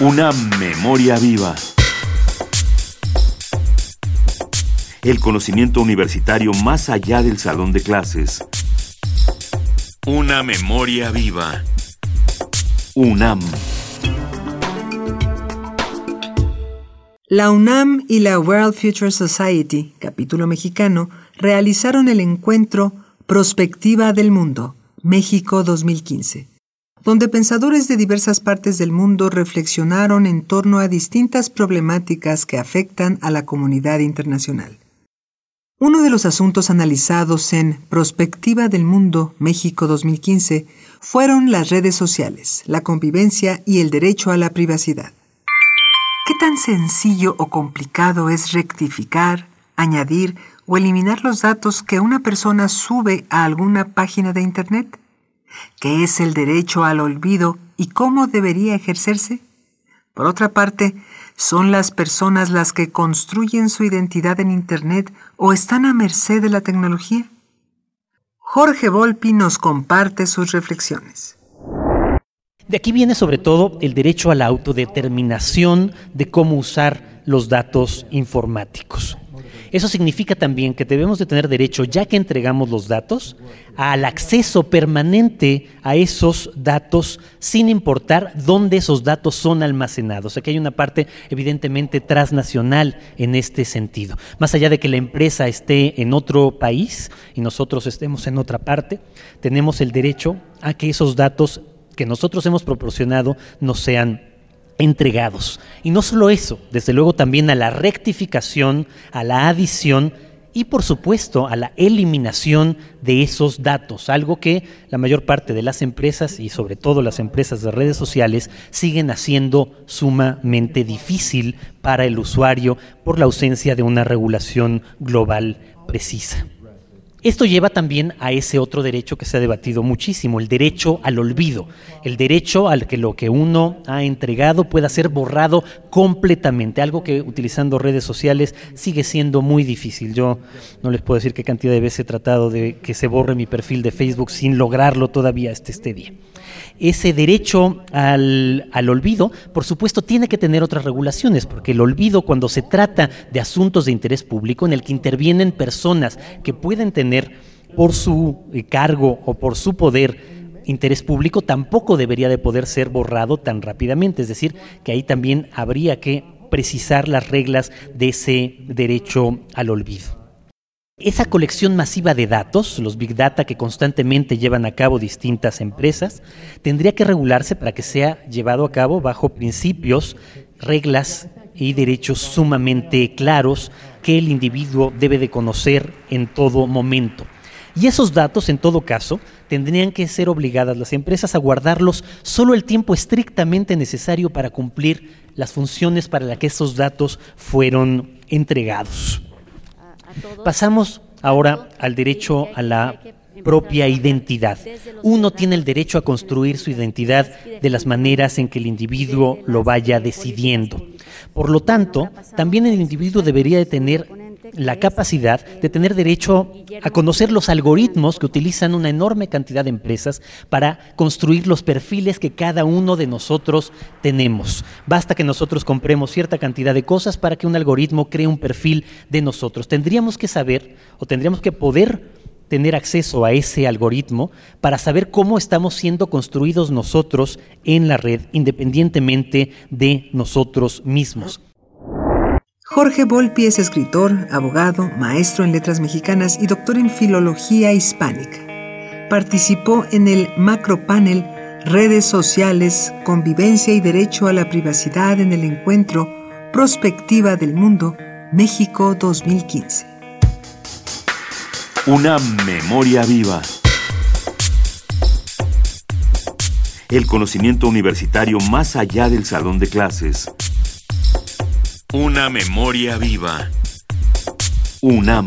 Una memoria viva. El conocimiento universitario más allá del salón de clases. Una memoria viva. UNAM. La UNAM y la World Future Society, capítulo mexicano, realizaron el encuentro Prospectiva del Mundo, México 2015 donde pensadores de diversas partes del mundo reflexionaron en torno a distintas problemáticas que afectan a la comunidad internacional. Uno de los asuntos analizados en Prospectiva del Mundo México 2015 fueron las redes sociales, la convivencia y el derecho a la privacidad. ¿Qué tan sencillo o complicado es rectificar, añadir o eliminar los datos que una persona sube a alguna página de Internet? ¿Qué es el derecho al olvido y cómo debería ejercerse? Por otra parte, ¿son las personas las que construyen su identidad en Internet o están a merced de la tecnología? Jorge Volpi nos comparte sus reflexiones. De aquí viene sobre todo el derecho a la autodeterminación de cómo usar los datos informáticos. Eso significa también que debemos de tener derecho, ya que entregamos los datos, al acceso permanente a esos datos sin importar dónde esos datos son almacenados. Aquí hay una parte evidentemente transnacional en este sentido. Más allá de que la empresa esté en otro país y nosotros estemos en otra parte, tenemos el derecho a que esos datos que nosotros hemos proporcionado nos sean entregados. Y no solo eso, desde luego también a la rectificación, a la adición y por supuesto a la eliminación de esos datos, algo que la mayor parte de las empresas y sobre todo las empresas de redes sociales siguen haciendo sumamente difícil para el usuario por la ausencia de una regulación global precisa. Esto lleva también a ese otro derecho que se ha debatido muchísimo, el derecho al olvido, el derecho al que lo que uno ha entregado pueda ser borrado completamente, algo que utilizando redes sociales sigue siendo muy difícil. Yo no les puedo decir qué cantidad de veces he tratado de que se borre mi perfil de Facebook sin lograrlo todavía hasta este día ese derecho al, olvido, por supuesto, tiene que tener otras regulaciones, porque el olvido cuando se trata de asuntos de interés público en el que intervienen personas que pueden tener por su eh, cargo o por su poder interés público, tampoco debería de poder ser borrado tan rápidamente. Es decir, que ahí también habría que precisar las reglas de ese derecho al olvido. Esa colección masiva de datos, los big data que constantemente llevan a cabo distintas empresas, tendría que regularse para que sea llevado a cabo bajo principios, reglas y derechos sumamente claros que el individuo debe de conocer en todo momento. Y esos datos, en todo caso, tendrían que ser obligadas las empresas a guardarlos solo el tiempo estrictamente necesario para cumplir las funciones para las que esos datos fueron entregados. Pasamos ahora al derecho a la propia identidad. Uno tiene el derecho a construir su identidad de las maneras en que el individuo lo vaya decidiendo. Por lo tanto, también el individuo debería de tener la capacidad de tener derecho a conocer los algoritmos que utilizan una enorme cantidad de empresas para construir los perfiles que cada uno de nosotros tenemos. Basta que nosotros compremos cierta cantidad de cosas para que un algoritmo cree un perfil de nosotros. Tendríamos que saber o tendríamos que poder tener acceso a ese algoritmo para saber cómo estamos siendo construidos nosotros en la red, independientemente de nosotros mismos. Jorge Volpi es escritor, abogado, maestro en letras mexicanas y doctor en filología hispánica. Participó en el macropanel Redes sociales, convivencia y derecho a la privacidad en el encuentro Prospectiva del Mundo, México 2015. Una memoria viva. El conocimiento universitario más allá del salón de clases una memoria viva. UNAM.